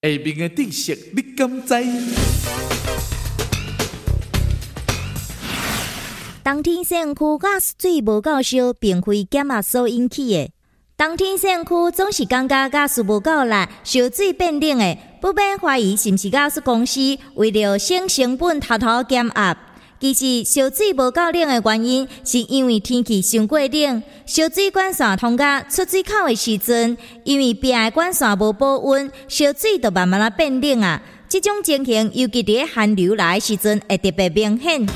下面的知识你敢知？冬天洗身躯甲水无够烧，并非减压所引起的。冬天洗身躯总是感觉加水无够力，烧水变冷的，不免怀疑是不是加水公司为了省成本偷偷减压。其实烧水无够冷的原因，是因为天气伤过冷，烧水管线通过出水口的时阵，因为壁的管线无保温，烧水就慢慢啊变冷啊。这种情形，尤其伫寒流来的时阵，会特别明显。